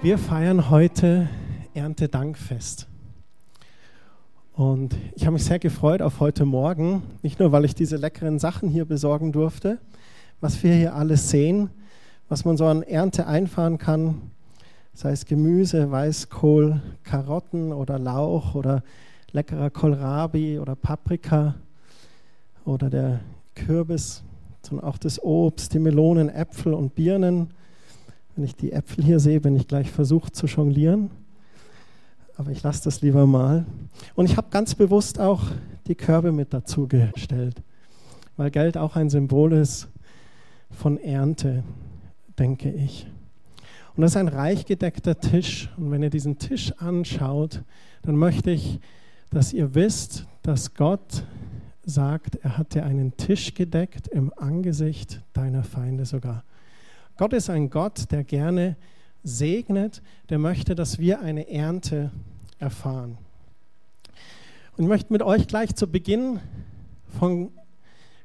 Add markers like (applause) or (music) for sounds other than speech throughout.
Wir feiern heute Erntedankfest. Und ich habe mich sehr gefreut auf heute Morgen, nicht nur weil ich diese leckeren Sachen hier besorgen durfte, was wir hier alles sehen, was man so an Ernte einfahren kann, sei es Gemüse, Weißkohl, Karotten oder Lauch oder leckerer Kohlrabi oder Paprika oder der Kürbis, sondern auch das Obst, die Melonen, Äpfel und Birnen wenn ich die Äpfel hier sehe, bin ich gleich versucht zu jonglieren. Aber ich lasse das lieber mal. Und ich habe ganz bewusst auch die Körbe mit dazu gestellt, weil Geld auch ein Symbol ist von Ernte, denke ich. Und das ist ein reich gedeckter Tisch. Und wenn ihr diesen Tisch anschaut, dann möchte ich, dass ihr wisst, dass Gott sagt, er hat dir einen Tisch gedeckt im Angesicht deiner Feinde sogar. Gott ist ein Gott, der gerne segnet, der möchte, dass wir eine Ernte erfahren. Und ich möchte mit euch gleich zu Beginn von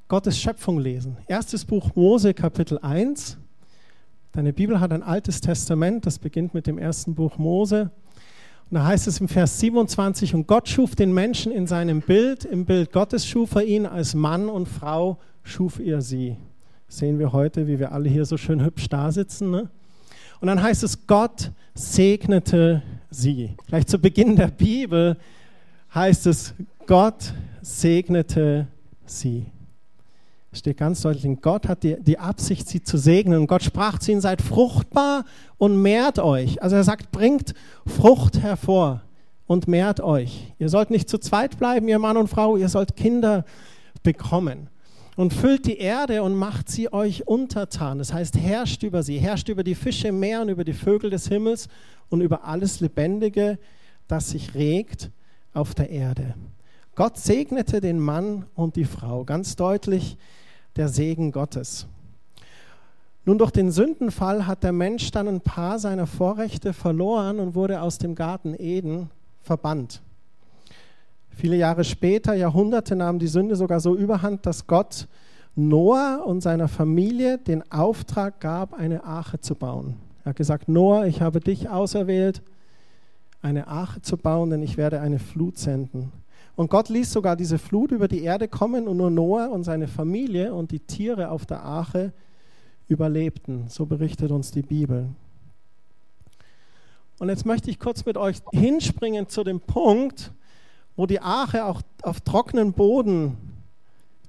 Gottes Schöpfung lesen. Erstes Buch Mose, Kapitel 1. Deine Bibel hat ein altes Testament, das beginnt mit dem ersten Buch Mose. Und da heißt es im Vers 27, und Gott schuf den Menschen in seinem Bild, im Bild Gottes schuf er ihn, als Mann und Frau schuf er sie sehen wir heute, wie wir alle hier so schön hübsch da sitzen. Ne? Und dann heißt es, Gott segnete sie. Gleich zu Beginn der Bibel heißt es, Gott segnete sie. Steht ganz deutlich, Gott hat die, die Absicht, sie zu segnen. Und Gott sprach zu ihnen, seid fruchtbar und mehrt euch. Also er sagt, bringt Frucht hervor und mehrt euch. Ihr sollt nicht zu zweit bleiben, ihr Mann und Frau, ihr sollt Kinder bekommen und füllt die Erde und macht sie euch untertan. Das heißt, herrscht über sie, herrscht über die Fische im Meer und über die Vögel des Himmels und über alles Lebendige, das sich regt auf der Erde. Gott segnete den Mann und die Frau. Ganz deutlich der Segen Gottes. Nun, durch den Sündenfall hat der Mensch dann ein paar seiner Vorrechte verloren und wurde aus dem Garten Eden verbannt. Viele Jahre später, Jahrhunderte, nahm die Sünde sogar so überhand, dass Gott Noah und seiner Familie den Auftrag gab, eine Arche zu bauen. Er hat gesagt, Noah, ich habe dich auserwählt, eine Arche zu bauen, denn ich werde eine Flut senden. Und Gott ließ sogar diese Flut über die Erde kommen und nur Noah und seine Familie und die Tiere auf der Arche überlebten. So berichtet uns die Bibel. Und jetzt möchte ich kurz mit euch hinspringen zu dem Punkt, wo die Arche auch auf trockenen Boden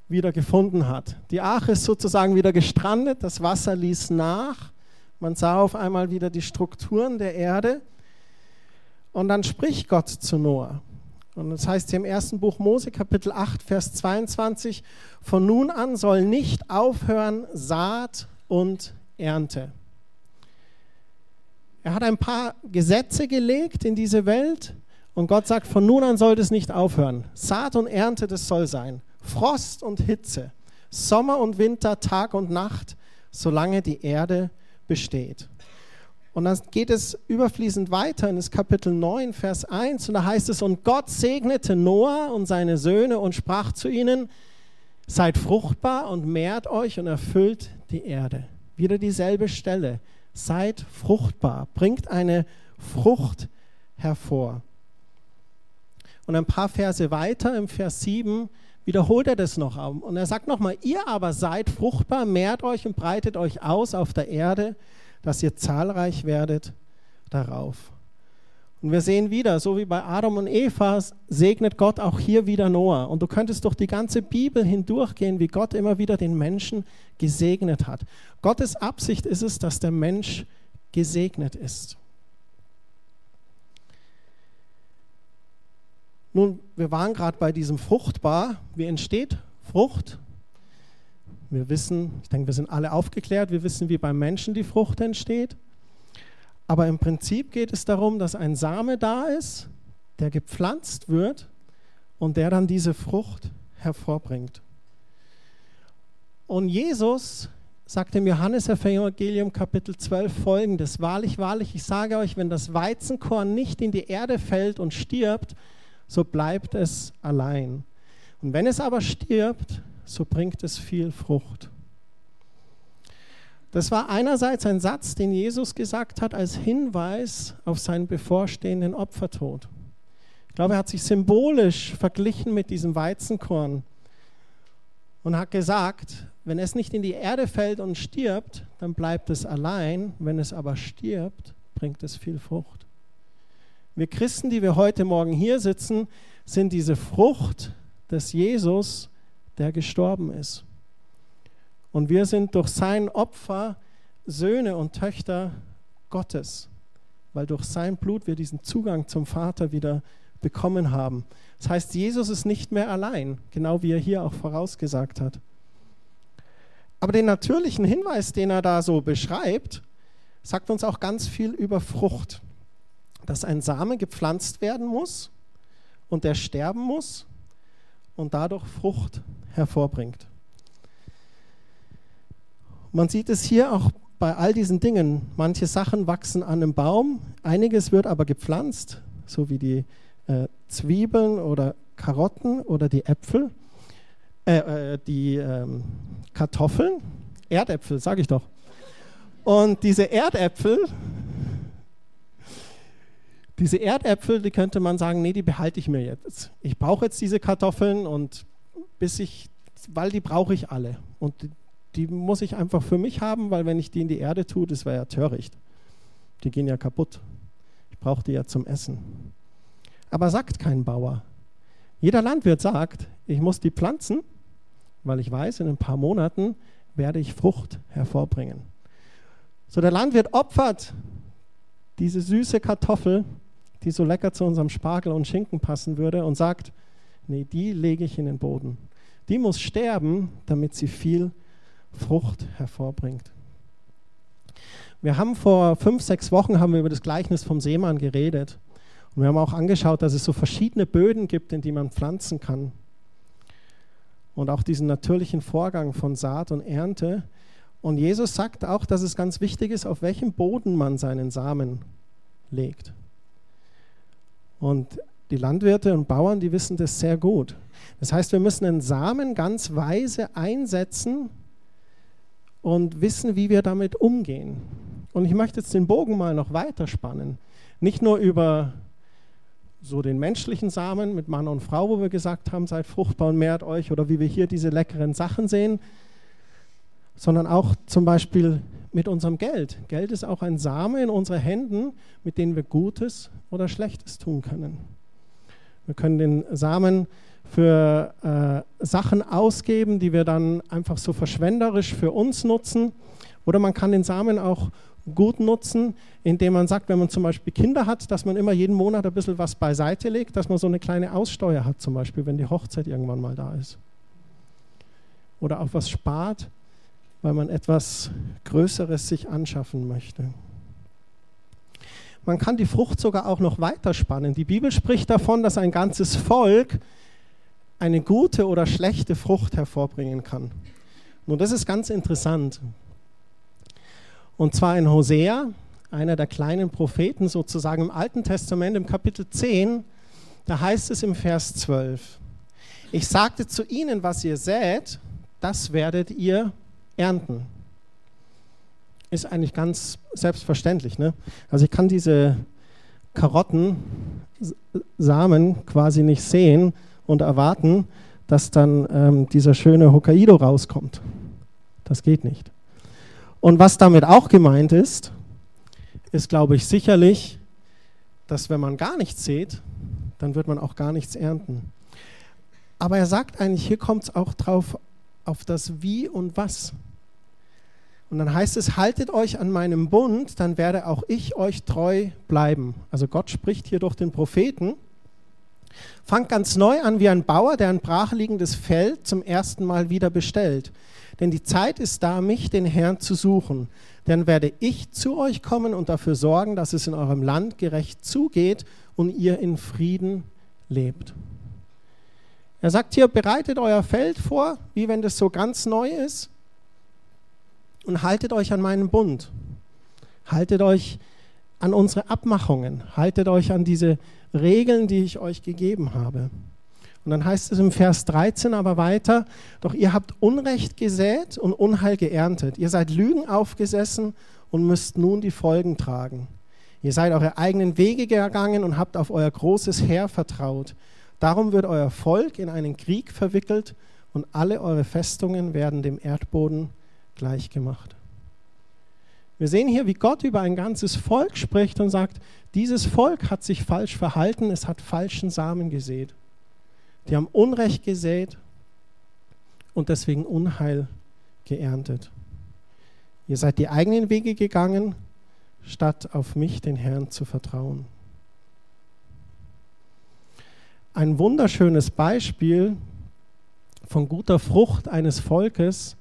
wieder gefunden hat. Die Arche ist sozusagen wieder gestrandet, das Wasser ließ nach, man sah auf einmal wieder die Strukturen der Erde und dann spricht Gott zu Noah. Und das heißt hier im ersten Buch Mose, Kapitel 8, Vers 22, von nun an soll nicht aufhören Saat und Ernte. Er hat ein paar Gesetze gelegt in diese Welt, und Gott sagt, von nun an soll das nicht aufhören. Saat und Ernte, das soll sein. Frost und Hitze, Sommer und Winter, Tag und Nacht, solange die Erde besteht. Und dann geht es überfließend weiter in das Kapitel 9, Vers 1. Und da heißt es, und Gott segnete Noah und seine Söhne und sprach zu ihnen, seid fruchtbar und mehrt euch und erfüllt die Erde. Wieder dieselbe Stelle. Seid fruchtbar, bringt eine Frucht hervor. Und ein paar Verse weiter, im Vers 7, wiederholt er das noch. Und er sagt nochmal, ihr aber seid fruchtbar, mehrt euch und breitet euch aus auf der Erde, dass ihr zahlreich werdet darauf. Und wir sehen wieder, so wie bei Adam und Eva, segnet Gott auch hier wieder Noah. Und du könntest durch die ganze Bibel hindurchgehen, wie Gott immer wieder den Menschen gesegnet hat. Gottes Absicht ist es, dass der Mensch gesegnet ist. Nun, wir waren gerade bei diesem fruchtbar. Wie entsteht Frucht? Wir wissen, ich denke, wir sind alle aufgeklärt, wir wissen, wie beim Menschen die Frucht entsteht. Aber im Prinzip geht es darum, dass ein Same da ist, der gepflanzt wird und der dann diese Frucht hervorbringt. Und Jesus sagt im Johannesevangelium Kapitel 12 folgendes: Wahrlich, wahrlich, ich sage euch, wenn das Weizenkorn nicht in die Erde fällt und stirbt, so bleibt es allein. Und wenn es aber stirbt, so bringt es viel Frucht. Das war einerseits ein Satz, den Jesus gesagt hat als Hinweis auf seinen bevorstehenden Opfertod. Ich glaube, er hat sich symbolisch verglichen mit diesem Weizenkorn und hat gesagt, wenn es nicht in die Erde fällt und stirbt, dann bleibt es allein. Wenn es aber stirbt, bringt es viel Frucht. Wir Christen, die wir heute Morgen hier sitzen, sind diese Frucht des Jesus, der gestorben ist. Und wir sind durch sein Opfer Söhne und Töchter Gottes, weil durch sein Blut wir diesen Zugang zum Vater wieder bekommen haben. Das heißt, Jesus ist nicht mehr allein, genau wie er hier auch vorausgesagt hat. Aber den natürlichen Hinweis, den er da so beschreibt, sagt uns auch ganz viel über Frucht. Dass ein Same gepflanzt werden muss und der sterben muss und dadurch Frucht hervorbringt. Man sieht es hier auch bei all diesen Dingen. Manche Sachen wachsen an einem Baum, einiges wird aber gepflanzt, so wie die äh, Zwiebeln oder Karotten oder die Äpfel, äh, äh, die ähm, Kartoffeln, Erdäpfel, sage ich doch. Und diese Erdäpfel, diese Erdäpfel, die könnte man sagen, nee, die behalte ich mir jetzt. Ich brauche jetzt diese Kartoffeln und bis ich, weil die brauche ich alle. Und die muss ich einfach für mich haben, weil wenn ich die in die Erde tue, das wäre ja töricht. Die gehen ja kaputt. Ich brauche die ja zum Essen. Aber sagt kein Bauer. Jeder Landwirt sagt, ich muss die pflanzen, weil ich weiß, in ein paar Monaten werde ich Frucht hervorbringen. So der Landwirt opfert diese süße Kartoffel, die so lecker zu unserem Spargel und Schinken passen würde, und sagt, nee, die lege ich in den Boden. Die muss sterben, damit sie viel Frucht hervorbringt. Wir haben vor fünf, sechs Wochen haben wir über das Gleichnis vom Seemann geredet. Und wir haben auch angeschaut, dass es so verschiedene Böden gibt, in die man pflanzen kann. Und auch diesen natürlichen Vorgang von Saat und Ernte. Und Jesus sagt auch, dass es ganz wichtig ist, auf welchem Boden man seinen Samen legt. Und die Landwirte und Bauern, die wissen das sehr gut. Das heißt, wir müssen den Samen ganz weise einsetzen, und wissen, wie wir damit umgehen. Und ich möchte jetzt den Bogen mal noch weiter spannen. Nicht nur über so den menschlichen Samen mit Mann und Frau, wo wir gesagt haben, seid fruchtbar und mehrt euch, oder wie wir hier diese leckeren Sachen sehen, sondern auch zum Beispiel mit unserem Geld. Geld ist auch ein Same in unseren Händen, mit dem wir Gutes oder Schlechtes tun können. Wir können den Samen für äh, Sachen ausgeben, die wir dann einfach so verschwenderisch für uns nutzen. Oder man kann den Samen auch gut nutzen, indem man sagt, wenn man zum Beispiel Kinder hat, dass man immer jeden Monat ein bisschen was beiseite legt, dass man so eine kleine Aussteuer hat, zum Beispiel, wenn die Hochzeit irgendwann mal da ist. Oder auch was spart, weil man etwas Größeres sich anschaffen möchte. Man kann die Frucht sogar auch noch weiterspannen. Die Bibel spricht davon, dass ein ganzes Volk eine gute oder schlechte Frucht hervorbringen kann. Nun, das ist ganz interessant. Und zwar in Hosea, einer der kleinen Propheten sozusagen im Alten Testament, im Kapitel 10, da heißt es im Vers 12, ich sagte zu ihnen, was ihr sät, das werdet ihr ernten. Ist eigentlich ganz selbstverständlich. Ne? Also ich kann diese Karottensamen quasi nicht sehen, und erwarten, dass dann ähm, dieser schöne Hokkaido rauskommt. Das geht nicht. Und was damit auch gemeint ist, ist, glaube ich, sicherlich, dass wenn man gar nichts sieht, dann wird man auch gar nichts ernten. Aber er sagt eigentlich, hier kommt es auch drauf auf das Wie und Was. Und dann heißt es, haltet euch an meinem Bund, dann werde auch ich euch treu bleiben. Also Gott spricht hier durch den Propheten Fangt ganz neu an wie ein Bauer, der ein brachliegendes Feld zum ersten Mal wieder bestellt. Denn die Zeit ist da, mich, den Herrn, zu suchen. Dann werde ich zu euch kommen und dafür sorgen, dass es in eurem Land gerecht zugeht und ihr in Frieden lebt. Er sagt hier, bereitet euer Feld vor, wie wenn das so ganz neu ist, und haltet euch an meinen Bund. Haltet euch an unsere Abmachungen. Haltet euch an diese Regeln, die ich euch gegeben habe. Und dann heißt es im Vers 13 aber weiter, doch ihr habt Unrecht gesät und Unheil geerntet. Ihr seid Lügen aufgesessen und müsst nun die Folgen tragen. Ihr seid eure eigenen Wege gegangen und habt auf euer großes Heer vertraut. Darum wird euer Volk in einen Krieg verwickelt und alle eure Festungen werden dem Erdboden gleichgemacht. Wir sehen hier, wie Gott über ein ganzes Volk spricht und sagt, dieses Volk hat sich falsch verhalten, es hat falschen Samen gesät. Die haben Unrecht gesät und deswegen Unheil geerntet. Ihr seid die eigenen Wege gegangen, statt auf mich, den Herrn, zu vertrauen. Ein wunderschönes Beispiel von guter Frucht eines Volkes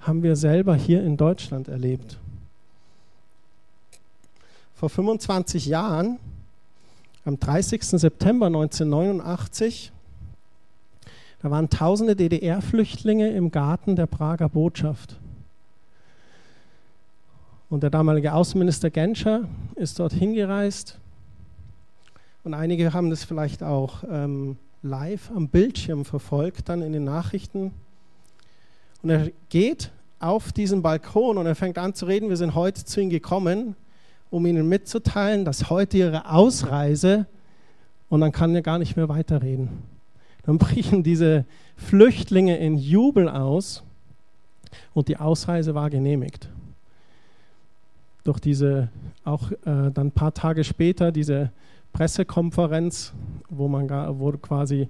haben wir selber hier in Deutschland erlebt. Vor 25 Jahren, am 30. September 1989, da waren tausende DDR-Flüchtlinge im Garten der Prager Botschaft. Und der damalige Außenminister Genscher ist dort hingereist. Und einige haben das vielleicht auch ähm, live am Bildschirm verfolgt, dann in den Nachrichten. Und er geht auf diesen Balkon und er fängt an zu reden. Wir sind heute zu ihm gekommen, um ihnen mitzuteilen, dass heute ihre Ausreise und dann kann er gar nicht mehr weiterreden. Dann (laughs) brechen diese Flüchtlinge in Jubel aus und die Ausreise war genehmigt. Durch diese, auch äh, dann ein paar Tage später, diese Pressekonferenz, wo man wo quasi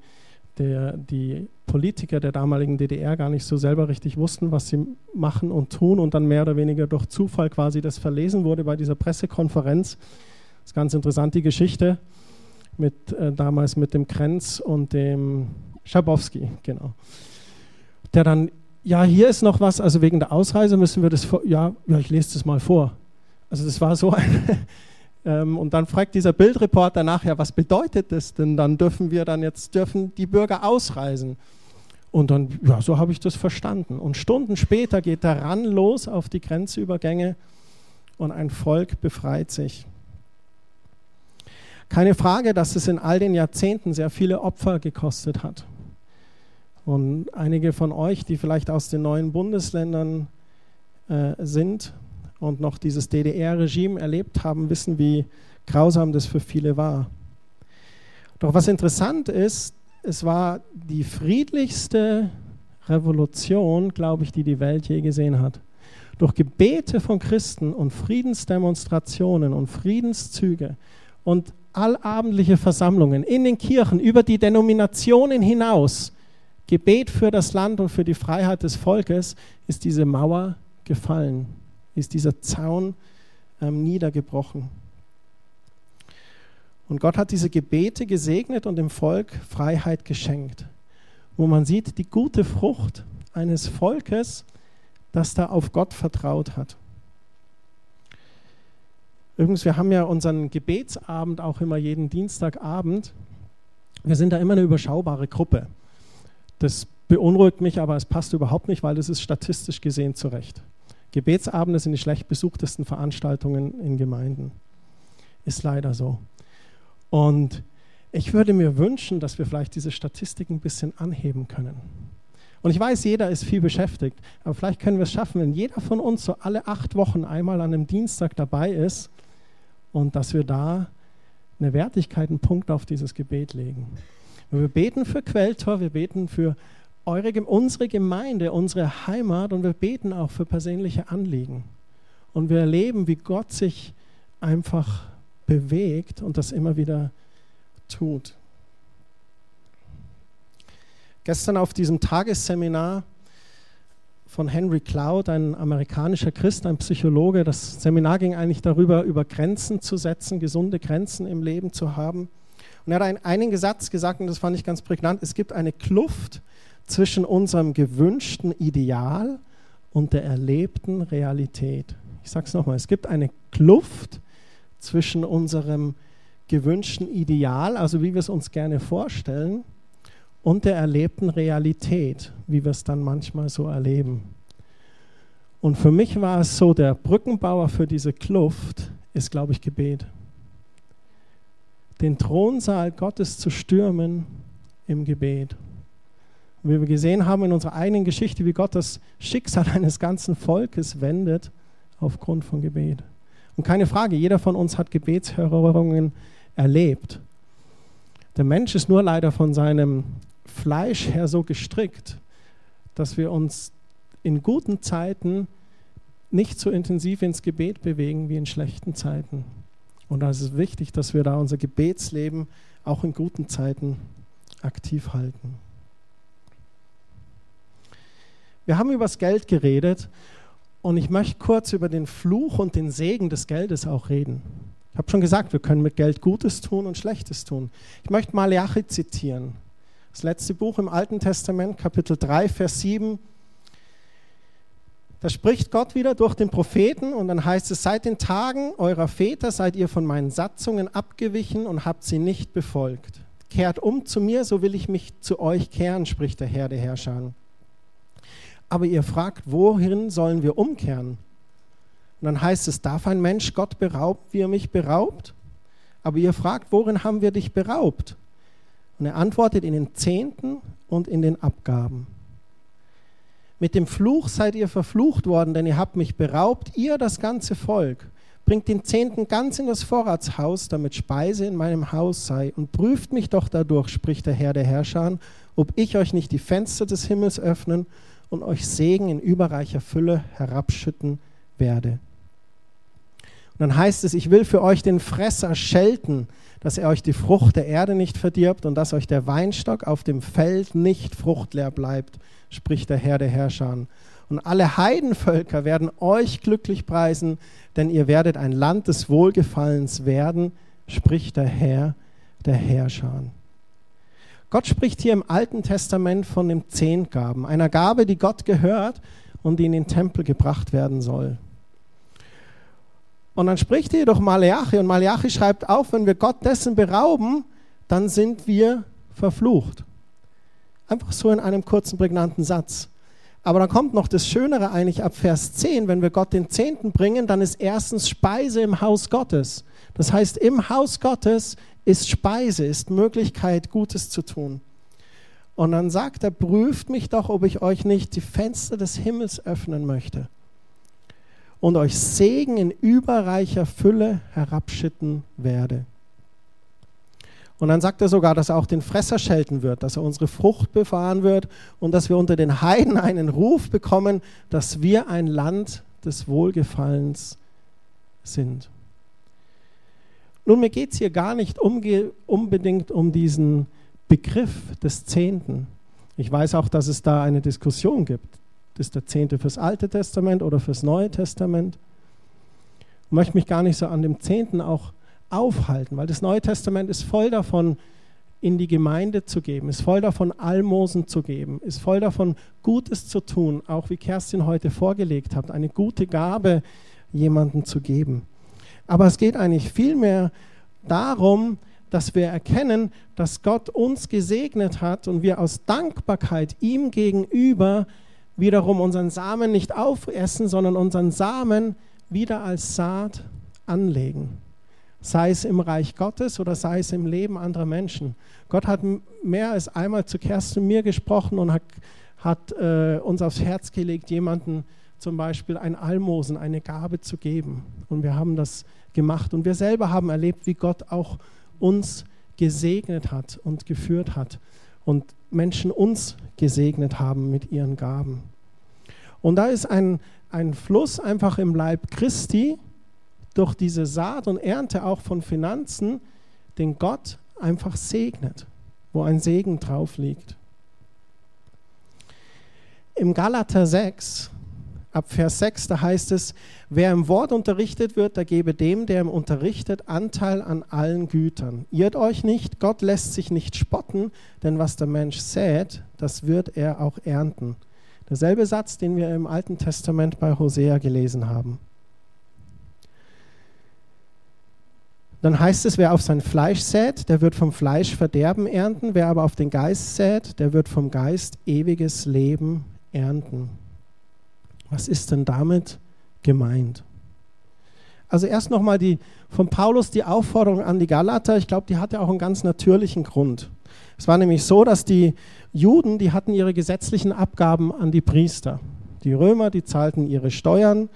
der, die Politiker der damaligen DDR gar nicht so selber richtig wussten, was sie machen und tun und dann mehr oder weniger durch Zufall quasi das verlesen wurde bei dieser Pressekonferenz. Das ist ganz interessant, die Geschichte mit äh, damals mit dem Krenz und dem Schabowski, genau. Der dann, ja, hier ist noch was, also wegen der Ausreise müssen wir das, ja, ja, ich lese das mal vor. Also das war so ein, ähm, und dann fragt dieser Bildreporter nachher, ja, was bedeutet das denn? Dann dürfen wir dann jetzt, dürfen die Bürger ausreisen. Und dann, ja, so habe ich das verstanden. Und Stunden später geht der Ran los auf die Grenzübergänge und ein Volk befreit sich. Keine Frage, dass es in all den Jahrzehnten sehr viele Opfer gekostet hat. Und einige von euch, die vielleicht aus den neuen Bundesländern äh, sind und noch dieses DDR-Regime erlebt haben, wissen, wie grausam das für viele war. Doch was interessant ist, es war die friedlichste Revolution, glaube ich, die die Welt je gesehen hat. Durch Gebete von Christen und Friedensdemonstrationen und Friedenszüge und allabendliche Versammlungen in den Kirchen über die Denominationen hinaus, Gebet für das Land und für die Freiheit des Volkes, ist diese Mauer gefallen, ist dieser Zaun ähm, niedergebrochen. Und Gott hat diese Gebete gesegnet und dem Volk Freiheit geschenkt, wo man sieht, die gute Frucht eines Volkes, das da auf Gott vertraut hat. Übrigens, wir haben ja unseren Gebetsabend auch immer jeden Dienstagabend. Wir sind da immer eine überschaubare Gruppe. Das beunruhigt mich, aber es passt überhaupt nicht, weil das ist statistisch gesehen zurecht. Gebetsabende sind die schlecht besuchtesten Veranstaltungen in Gemeinden. Ist leider so. Und ich würde mir wünschen, dass wir vielleicht diese Statistik ein bisschen anheben können. Und ich weiß, jeder ist viel beschäftigt, aber vielleicht können wir es schaffen, wenn jeder von uns so alle acht Wochen einmal an einem Dienstag dabei ist und dass wir da eine Wertigkeit, einen Punkt auf dieses Gebet legen. Wir beten für Quelltor, wir beten für eure, unsere Gemeinde, unsere Heimat und wir beten auch für persönliche Anliegen. Und wir erleben, wie Gott sich einfach bewegt und das immer wieder tut. Gestern auf diesem Tagesseminar von Henry Cloud, ein amerikanischer Christ, ein Psychologe. Das Seminar ging eigentlich darüber, über Grenzen zu setzen, gesunde Grenzen im Leben zu haben. Und er hat einen, einen Satz gesagt, und das fand ich ganz prägnant, es gibt eine Kluft zwischen unserem gewünschten Ideal und der erlebten Realität. Ich sage es nochmal, es gibt eine Kluft zwischen unserem gewünschten Ideal, also wie wir es uns gerne vorstellen, und der erlebten Realität, wie wir es dann manchmal so erleben. Und für mich war es so, der Brückenbauer für diese Kluft ist, glaube ich, Gebet. Den Thronsaal Gottes zu stürmen im Gebet. Und wie wir gesehen haben in unserer eigenen Geschichte, wie Gott das Schicksal (laughs) eines ganzen Volkes wendet aufgrund von Gebet. Und keine Frage, jeder von uns hat Gebetshörungen erlebt. Der Mensch ist nur leider von seinem Fleisch her so gestrickt, dass wir uns in guten Zeiten nicht so intensiv ins Gebet bewegen wie in schlechten Zeiten. Und da ist es wichtig, dass wir da unser Gebetsleben auch in guten Zeiten aktiv halten. Wir haben über das Geld geredet und ich möchte kurz über den Fluch und den Segen des Geldes auch reden. Ich habe schon gesagt, wir können mit Geld Gutes tun und Schlechtes tun. Ich möchte Malachi zitieren. Das letzte Buch im Alten Testament, Kapitel 3, Vers 7. Da spricht Gott wieder durch den Propheten und dann heißt es, seit den Tagen eurer Väter seid ihr von meinen Satzungen abgewichen und habt sie nicht befolgt. Kehrt um zu mir, so will ich mich zu euch kehren, spricht der Herr der Herrscher. Aber ihr fragt, wohin sollen wir umkehren? Und dann heißt es, darf ein Mensch Gott berauben, wie er mich beraubt? Aber ihr fragt, worin haben wir dich beraubt? Und er antwortet in den Zehnten und in den Abgaben. Mit dem Fluch seid ihr verflucht worden, denn ihr habt mich beraubt, ihr das ganze Volk. Bringt den Zehnten ganz in das Vorratshaus, damit Speise in meinem Haus sei, und prüft mich doch dadurch, spricht der Herr der Herrscher, ob ich euch nicht die Fenster des Himmels öffnen und euch Segen in überreicher Fülle herabschütten werde. Und dann heißt es, ich will für euch den Fresser schelten, dass er euch die Frucht der Erde nicht verdirbt und dass euch der Weinstock auf dem Feld nicht fruchtleer bleibt, spricht der Herr der Herrscher. Und alle Heidenvölker werden euch glücklich preisen, denn ihr werdet ein Land des Wohlgefallens werden, spricht der Herr der Herrscher. Gott spricht hier im Alten Testament von dem Zehntgaben, einer Gabe, die Gott gehört und die in den Tempel gebracht werden soll. Und dann spricht hier doch Maleachi und Maleachi schreibt auf, wenn wir Gott dessen berauben, dann sind wir verflucht. Einfach so in einem kurzen, prägnanten Satz. Aber dann kommt noch das Schönere eigentlich ab Vers 10. Wenn wir Gott den Zehnten bringen, dann ist erstens Speise im Haus Gottes. Das heißt, im Haus Gottes ist Speise, ist Möglichkeit, Gutes zu tun. Und dann sagt er, prüft mich doch, ob ich euch nicht die Fenster des Himmels öffnen möchte und euch Segen in überreicher Fülle herabschütten werde. Und dann sagt er sogar, dass er auch den Fresser schelten wird, dass er unsere Frucht befahren wird und dass wir unter den Heiden einen Ruf bekommen, dass wir ein Land des Wohlgefallens sind. Nun, mir geht es hier gar nicht unbedingt um diesen Begriff des Zehnten. Ich weiß auch, dass es da eine Diskussion gibt. Ist der Zehnte fürs Alte Testament oder fürs Neue Testament? Ich möchte mich gar nicht so an dem Zehnten auch aufhalten, weil das Neue Testament ist voll davon, in die Gemeinde zu geben, ist voll davon, Almosen zu geben, ist voll davon, Gutes zu tun, auch wie Kerstin heute vorgelegt hat, eine gute Gabe jemandem zu geben. Aber es geht eigentlich vielmehr darum, dass wir erkennen, dass Gott uns gesegnet hat und wir aus Dankbarkeit ihm gegenüber wiederum unseren Samen nicht aufessen, sondern unseren Samen wieder als Saat anlegen sei es im Reich Gottes oder sei es im Leben anderer Menschen. Gott hat mehr als einmal zu Kerstin mir gesprochen und hat, hat äh, uns aufs Herz gelegt, jemanden zum Beispiel ein Almosen, eine Gabe zu geben. Und wir haben das gemacht. Und wir selber haben erlebt, wie Gott auch uns gesegnet hat und geführt hat. Und Menschen uns gesegnet haben mit ihren Gaben. Und da ist ein, ein Fluss einfach im Leib Christi, durch diese Saat und Ernte auch von Finanzen, den Gott einfach segnet, wo ein Segen drauf liegt. Im Galater 6, ab Vers 6, da heißt es, wer im Wort unterrichtet wird, der gebe dem, der im unterrichtet, Anteil an allen Gütern. Irrt euch nicht, Gott lässt sich nicht spotten, denn was der Mensch sät, das wird er auch ernten. Derselbe Satz, den wir im Alten Testament bei Hosea gelesen haben. Dann heißt es, wer auf sein Fleisch sät, der wird vom Fleisch Verderben ernten, wer aber auf den Geist sät, der wird vom Geist ewiges Leben ernten. Was ist denn damit gemeint? Also erst nochmal die von Paulus die Aufforderung an die Galater, ich glaube, die hat ja auch einen ganz natürlichen Grund. Es war nämlich so, dass die Juden, die hatten ihre gesetzlichen Abgaben an die Priester. Die Römer, die zahlten ihre Steuern.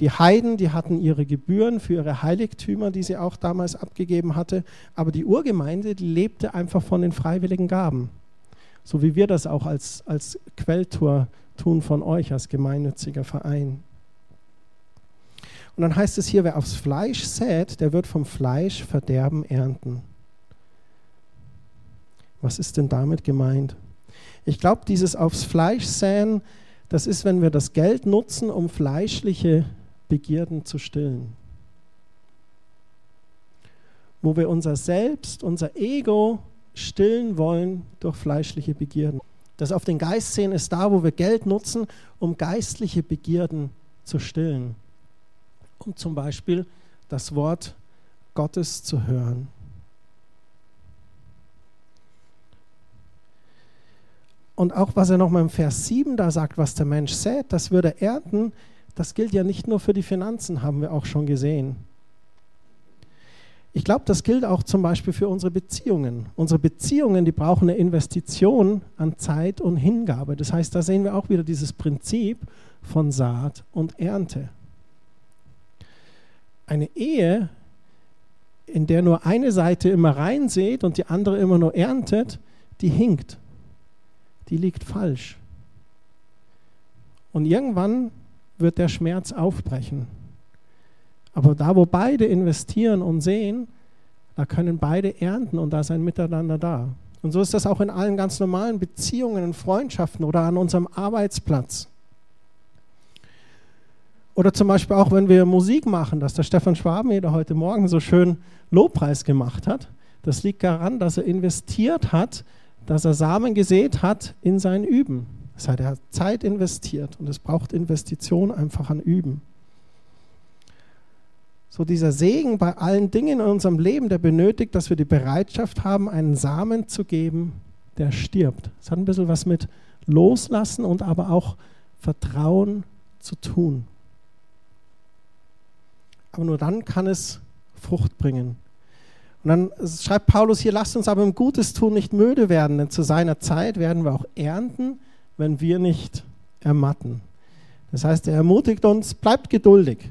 Die Heiden, die hatten ihre Gebühren für ihre Heiligtümer, die sie auch damals abgegeben hatte. Aber die Urgemeinde, die lebte einfach von den freiwilligen Gaben. So wie wir das auch als, als Quelltor tun von euch, als gemeinnütziger Verein. Und dann heißt es hier, wer aufs Fleisch sät, der wird vom Fleisch Verderben ernten. Was ist denn damit gemeint? Ich glaube, dieses aufs Fleisch säen, das ist, wenn wir das Geld nutzen, um fleischliche Begierden zu stillen. Wo wir unser Selbst, unser Ego stillen wollen durch fleischliche Begierden. Das auf den Geist sehen ist da, wo wir Geld nutzen, um geistliche Begierden zu stillen. Um zum Beispiel das Wort Gottes zu hören. Und auch was er nochmal im Vers 7 da sagt, was der Mensch sät, das würde er ernten, das gilt ja nicht nur für die Finanzen, haben wir auch schon gesehen. Ich glaube, das gilt auch zum Beispiel für unsere Beziehungen. Unsere Beziehungen, die brauchen eine Investition an Zeit und Hingabe. Das heißt, da sehen wir auch wieder dieses Prinzip von Saat und Ernte. Eine Ehe, in der nur eine Seite immer reinsät und die andere immer nur erntet, die hinkt die liegt falsch. Und irgendwann wird der Schmerz aufbrechen. Aber da, wo beide investieren und sehen, da können beide ernten und da ist ein Miteinander da. Und so ist das auch in allen ganz normalen Beziehungen und Freundschaften oder an unserem Arbeitsplatz. Oder zum Beispiel auch, wenn wir Musik machen, dass der Stefan Schwabeneder heute Morgen so schön Lobpreis gemacht hat. Das liegt daran, dass er investiert hat dass er Samen gesät hat in sein Üben. Das heißt, er hat Zeit investiert und es braucht Investition einfach an Üben. So dieser Segen bei allen Dingen in unserem Leben, der benötigt, dass wir die Bereitschaft haben, einen Samen zu geben, der stirbt. Es hat ein bisschen was mit Loslassen und aber auch Vertrauen zu tun. Aber nur dann kann es Frucht bringen. Und dann schreibt Paulus hier, lasst uns aber im Gutes tun nicht müde werden, denn zu seiner Zeit werden wir auch ernten, wenn wir nicht ermatten. Das heißt, er ermutigt uns, bleibt geduldig.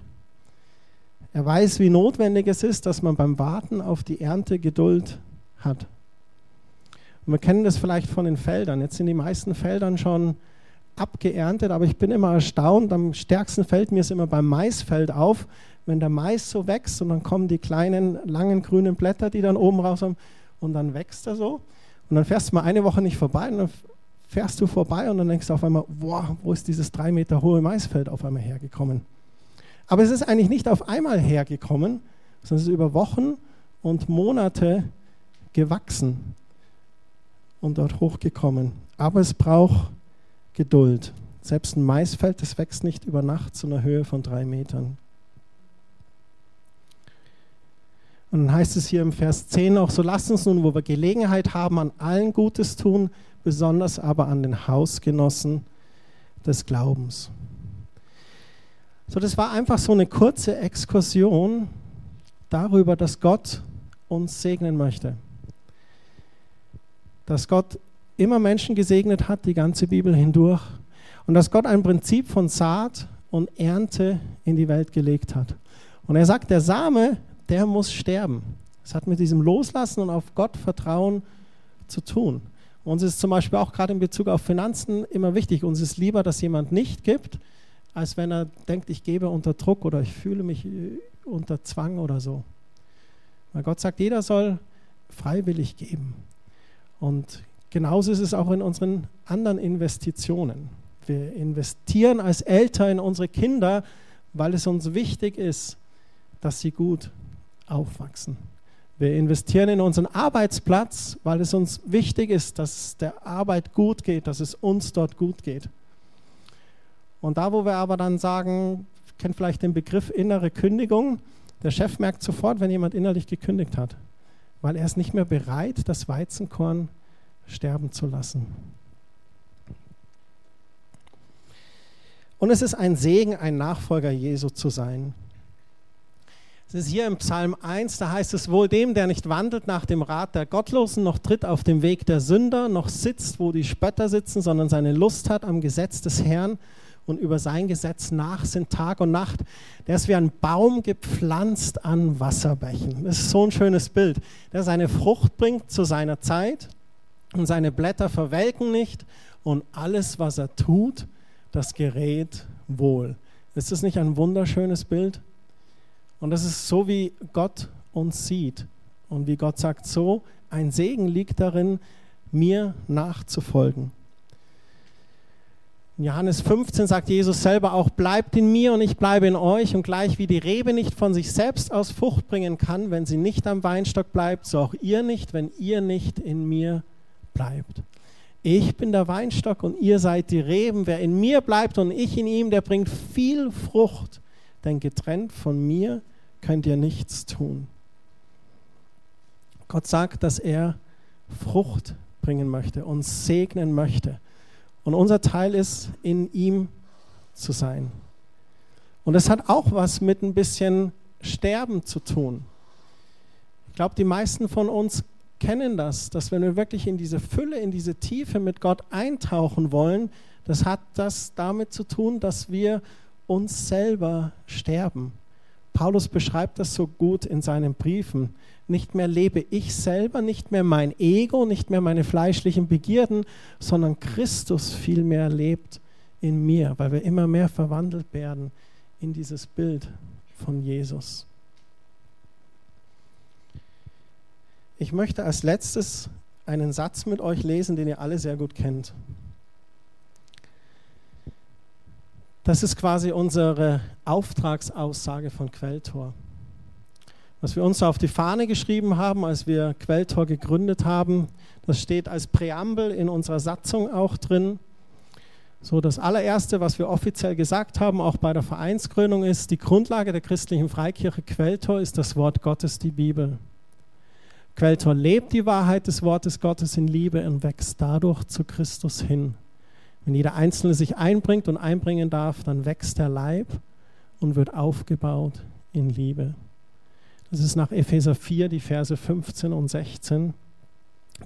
Er weiß, wie notwendig es ist, dass man beim Warten auf die Ernte Geduld hat. Und wir kennen das vielleicht von den Feldern. Jetzt sind die meisten Feldern schon abgeerntet, aber ich bin immer erstaunt. Am stärksten fällt mir es immer beim Maisfeld auf, wenn der Mais so wächst und dann kommen die kleinen, langen grünen Blätter, die dann oben rauskommen und dann wächst er so. Und dann fährst du mal eine Woche nicht vorbei und dann fährst du vorbei und dann denkst du auf einmal, boah, wo ist dieses drei Meter hohe Maisfeld auf einmal hergekommen? Aber es ist eigentlich nicht auf einmal hergekommen, sondern es ist über Wochen und Monate gewachsen und dort hochgekommen. Aber es braucht Geduld. Selbst ein Maisfeld, das wächst nicht über Nacht zu einer Höhe von drei Metern. Und dann heißt es hier im Vers 10 auch, so lasst uns nun, wo wir Gelegenheit haben, an allen Gutes tun, besonders aber an den Hausgenossen des Glaubens. So, das war einfach so eine kurze Exkursion darüber, dass Gott uns segnen möchte. Dass Gott immer Menschen gesegnet hat, die ganze Bibel hindurch. Und dass Gott ein Prinzip von Saat und Ernte in die Welt gelegt hat. Und er sagt, der Same, der muss sterben. Es hat mit diesem Loslassen und auf Gott vertrauen zu tun. Uns ist zum Beispiel auch gerade in Bezug auf Finanzen immer wichtig, uns ist lieber, dass jemand nicht gibt, als wenn er denkt, ich gebe unter Druck oder ich fühle mich äh, unter Zwang oder so. Weil Gott sagt, jeder soll freiwillig geben. Und genauso ist es auch in unseren anderen Investitionen. Wir investieren als Eltern in unsere Kinder, weil es uns wichtig ist, dass sie gut aufwachsen. Wir investieren in unseren Arbeitsplatz, weil es uns wichtig ist, dass es der Arbeit gut geht, dass es uns dort gut geht. Und da, wo wir aber dann sagen, kennt vielleicht den Begriff innere Kündigung, der Chef merkt sofort, wenn jemand innerlich gekündigt hat, weil er ist nicht mehr bereit, das Weizenkorn sterben zu lassen. Und es ist ein Segen, ein Nachfolger Jesu zu sein. Es ist hier im Psalm 1, da heißt es wohl dem, der nicht wandelt nach dem Rat der Gottlosen, noch tritt auf dem Weg der Sünder, noch sitzt, wo die Spötter sitzen, sondern seine Lust hat am Gesetz des Herrn und über sein Gesetz nachsinnt Tag und Nacht. Der ist wie ein Baum gepflanzt an Wasserbächen. Das ist so ein schönes Bild, der seine Frucht bringt zu seiner Zeit und seine Blätter verwelken nicht und alles, was er tut, das gerät wohl. Ist das nicht ein wunderschönes Bild? Und das ist so, wie Gott uns sieht. Und wie Gott sagt, so ein Segen liegt darin, mir nachzufolgen. In Johannes 15 sagt Jesus selber auch, bleibt in mir und ich bleibe in euch. Und gleich wie die Rebe nicht von sich selbst aus Frucht bringen kann, wenn sie nicht am Weinstock bleibt, so auch ihr nicht, wenn ihr nicht in mir bleibt. Ich bin der Weinstock und ihr seid die Reben. Wer in mir bleibt und ich in ihm, der bringt viel Frucht. Denn getrennt von mir könnt ihr nichts tun. Gott sagt, dass er Frucht bringen möchte, uns segnen möchte. Und unser Teil ist, in ihm zu sein. Und es hat auch was mit ein bisschen Sterben zu tun. Ich glaube, die meisten von uns kennen das, dass wenn wir wirklich in diese Fülle, in diese Tiefe mit Gott eintauchen wollen, das hat das damit zu tun, dass wir uns selber sterben. Paulus beschreibt das so gut in seinen Briefen. Nicht mehr lebe ich selber, nicht mehr mein Ego, nicht mehr meine fleischlichen Begierden, sondern Christus vielmehr lebt in mir, weil wir immer mehr verwandelt werden in dieses Bild von Jesus. Ich möchte als letztes einen Satz mit euch lesen, den ihr alle sehr gut kennt. Das ist quasi unsere Auftragsaussage von Quelltor. Was wir uns auf die Fahne geschrieben haben, als wir Quelltor gegründet haben, das steht als Präambel in unserer Satzung auch drin. So, das allererste, was wir offiziell gesagt haben, auch bei der Vereinsgründung, ist, die Grundlage der christlichen Freikirche Quelltor ist das Wort Gottes, die Bibel. Quelltor lebt die Wahrheit des Wortes Gottes in Liebe und wächst dadurch zu Christus hin. Wenn jeder Einzelne sich einbringt und einbringen darf, dann wächst der Leib und wird aufgebaut in Liebe. Das ist nach Epheser 4 die Verse 15 und 16,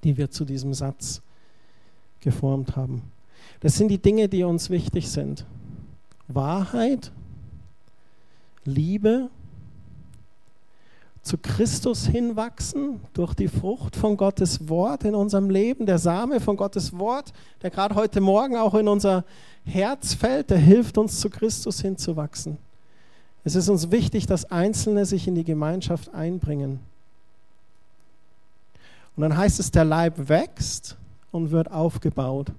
die wir zu diesem Satz geformt haben. Das sind die Dinge, die uns wichtig sind. Wahrheit, Liebe zu Christus hinwachsen durch die Frucht von Gottes Wort in unserem Leben, der Same von Gottes Wort, der gerade heute Morgen auch in unser Herz fällt, der hilft uns zu Christus hinzuwachsen. Es ist uns wichtig, dass Einzelne sich in die Gemeinschaft einbringen. Und dann heißt es, der Leib wächst und wird aufgebaut.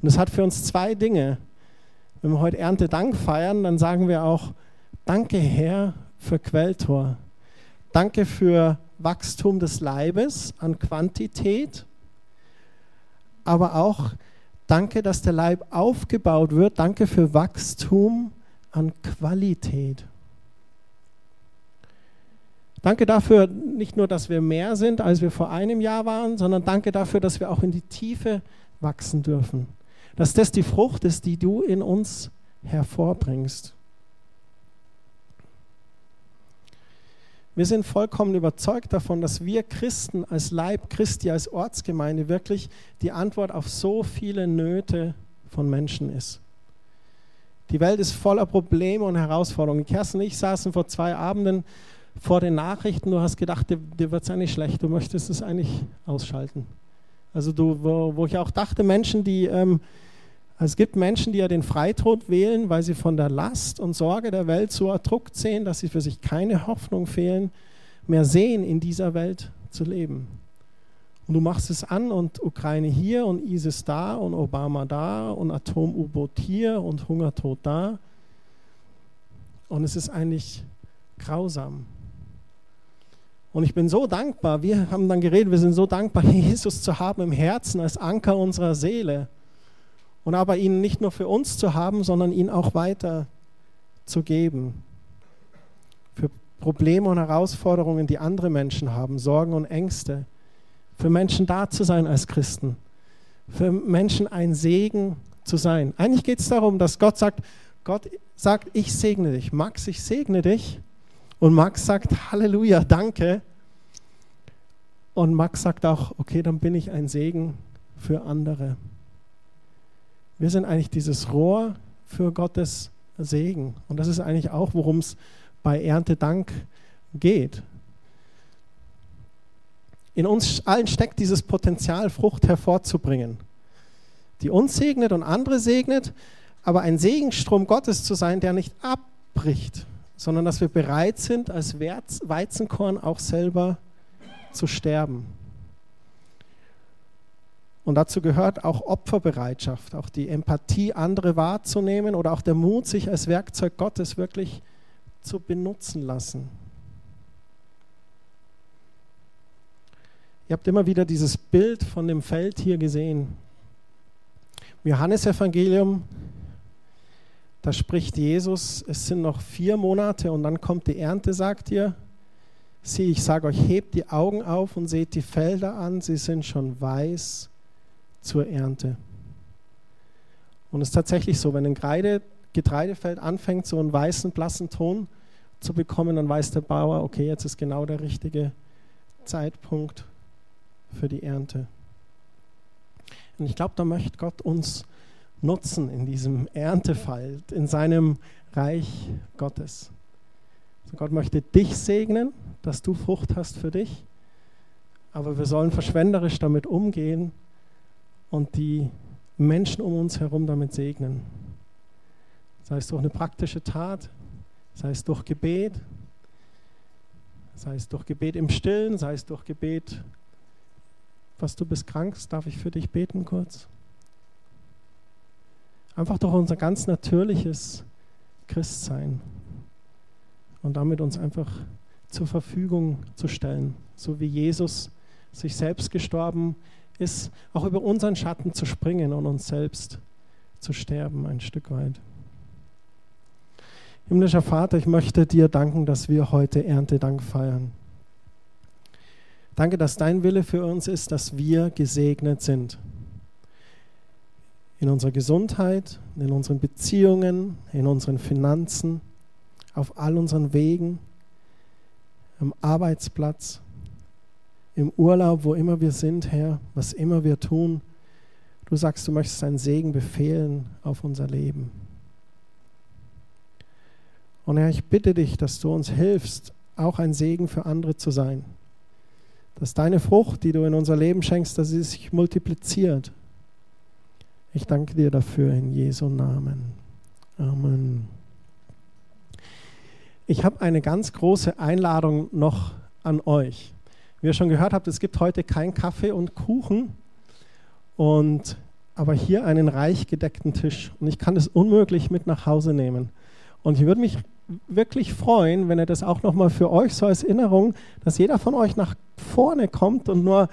Und es hat für uns zwei Dinge. Wenn wir heute Erntedank feiern, dann sagen wir auch, danke Herr für Quelltor. Danke für Wachstum des Leibes an Quantität, aber auch danke, dass der Leib aufgebaut wird. Danke für Wachstum an Qualität. Danke dafür nicht nur, dass wir mehr sind, als wir vor einem Jahr waren, sondern danke dafür, dass wir auch in die Tiefe wachsen dürfen. Dass das die Frucht ist, die du in uns hervorbringst. Wir sind vollkommen überzeugt davon, dass wir Christen als Leib Christi, als Ortsgemeinde wirklich die Antwort auf so viele Nöte von Menschen ist. Die Welt ist voller Probleme und Herausforderungen. Kerstin und ich saßen vor zwei Abenden vor den Nachrichten. Du hast gedacht, dir, dir wird es eigentlich schlecht, du möchtest es eigentlich ausschalten. Also du, wo, wo ich auch dachte, Menschen, die ähm, also es gibt Menschen, die ja den Freitod wählen, weil sie von der Last und Sorge der Welt so erdruckt sehen, dass sie für sich keine Hoffnung fehlen, mehr sehen, in dieser Welt zu leben. Und du machst es an und Ukraine hier und ISIS da und Obama da und Atom-U-Boot hier und Hungertod da. Und es ist eigentlich grausam. Und ich bin so dankbar, wir haben dann geredet, wir sind so dankbar, (laughs) Jesus zu haben im Herzen als Anker unserer Seele und aber ihn nicht nur für uns zu haben, sondern ihn auch weiter zu geben. Für Probleme und Herausforderungen, die andere Menschen haben, Sorgen und Ängste. Für Menschen da zu sein als Christen. Für Menschen ein Segen zu sein. Eigentlich geht es darum, dass Gott sagt, Gott sagt, ich segne dich. Max, ich segne dich. Und Max sagt, Halleluja, danke. Und Max sagt auch, okay, dann bin ich ein Segen für andere. Wir sind eigentlich dieses Rohr für Gottes Segen. Und das ist eigentlich auch, worum es bei Erntedank geht. In uns allen steckt dieses Potenzial, Frucht hervorzubringen, die uns segnet und andere segnet, aber ein Segenstrom Gottes zu sein, der nicht abbricht, sondern dass wir bereit sind, als Weizenkorn auch selber zu sterben. Und dazu gehört auch Opferbereitschaft, auch die Empathie, andere wahrzunehmen oder auch der Mut, sich als Werkzeug Gottes wirklich zu benutzen lassen. Ihr habt immer wieder dieses Bild von dem Feld hier gesehen. Im Johannesevangelium, da spricht Jesus, es sind noch vier Monate und dann kommt die Ernte, sagt ihr. Sieh, ich sage euch, hebt die Augen auf und seht die Felder an, sie sind schon weiß zur Ernte. Und es ist tatsächlich so, wenn ein Kreide, Getreidefeld anfängt, so einen weißen, blassen Ton zu bekommen, dann weiß der Bauer, okay, jetzt ist genau der richtige Zeitpunkt für die Ernte. Und ich glaube, da möchte Gott uns nutzen in diesem Erntefeld, in seinem Reich Gottes. Also Gott möchte dich segnen, dass du Frucht hast für dich, aber wir sollen verschwenderisch damit umgehen und die Menschen um uns herum damit segnen. Sei es durch eine praktische Tat, sei es durch Gebet, sei es durch Gebet im Stillen, sei es durch Gebet was du bist krank, darf ich für dich beten kurz? Einfach durch unser ganz natürliches Christsein und damit uns einfach zur Verfügung zu stellen, so wie Jesus sich selbst gestorben ist, auch über unseren Schatten zu springen und uns selbst zu sterben ein Stück weit. Himmlischer Vater, ich möchte dir danken, dass wir heute Erntedank feiern. Danke, dass dein Wille für uns ist, dass wir gesegnet sind. In unserer Gesundheit, in unseren Beziehungen, in unseren Finanzen, auf all unseren Wegen, am Arbeitsplatz, im Urlaub, wo immer wir sind, Herr, was immer wir tun. Du sagst, du möchtest deinen Segen befehlen auf unser Leben. Und Herr, ich bitte dich, dass du uns hilfst, auch ein Segen für andere zu sein dass deine Frucht, die du in unser Leben schenkst, dass sie sich multipliziert. Ich danke dir dafür in Jesu Namen. Amen. Ich habe eine ganz große Einladung noch an euch. Wie ihr schon gehört habt, es gibt heute kein Kaffee und Kuchen, und, aber hier einen reich gedeckten Tisch. Und ich kann es unmöglich mit nach Hause nehmen. Und ich würde mich wirklich freuen, wenn ihr das auch nochmal für euch so als Erinnerung, dass jeder von euch nach vorne kommt und nur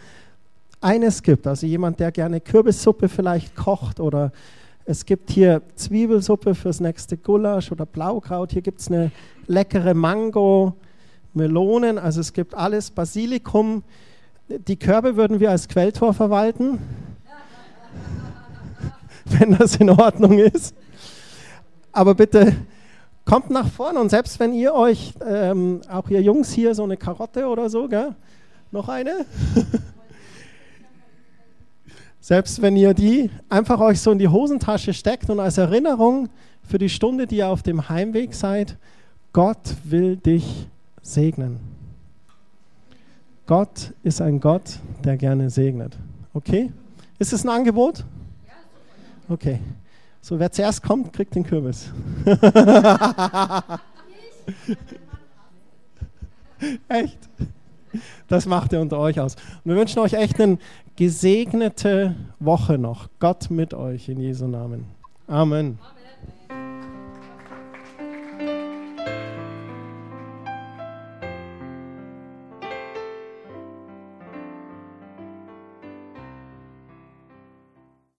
eines gibt. Also jemand, der gerne Kürbissuppe vielleicht kocht oder es gibt hier Zwiebelsuppe fürs nächste Gulasch oder Blaukraut. Hier gibt es eine leckere Mango, Melonen, also es gibt alles, Basilikum. Die Körbe würden wir als Quelltor verwalten, (laughs) wenn das in Ordnung ist. Aber bitte kommt nach vorne und selbst wenn ihr euch, ähm, auch ihr Jungs hier, so eine Karotte oder so, gell? noch eine? (laughs) selbst wenn ihr die einfach euch so in die Hosentasche steckt und als Erinnerung für die Stunde, die ihr auf dem Heimweg seid, Gott will dich segnen. Gott ist ein Gott, der gerne segnet. Okay? Ist es ein Angebot? Okay. So, wer zuerst kommt, kriegt den Kürbis. (laughs) echt? Das macht er unter euch aus. Und wir wünschen euch echt eine gesegnete Woche noch. Gott mit euch in Jesu Namen. Amen.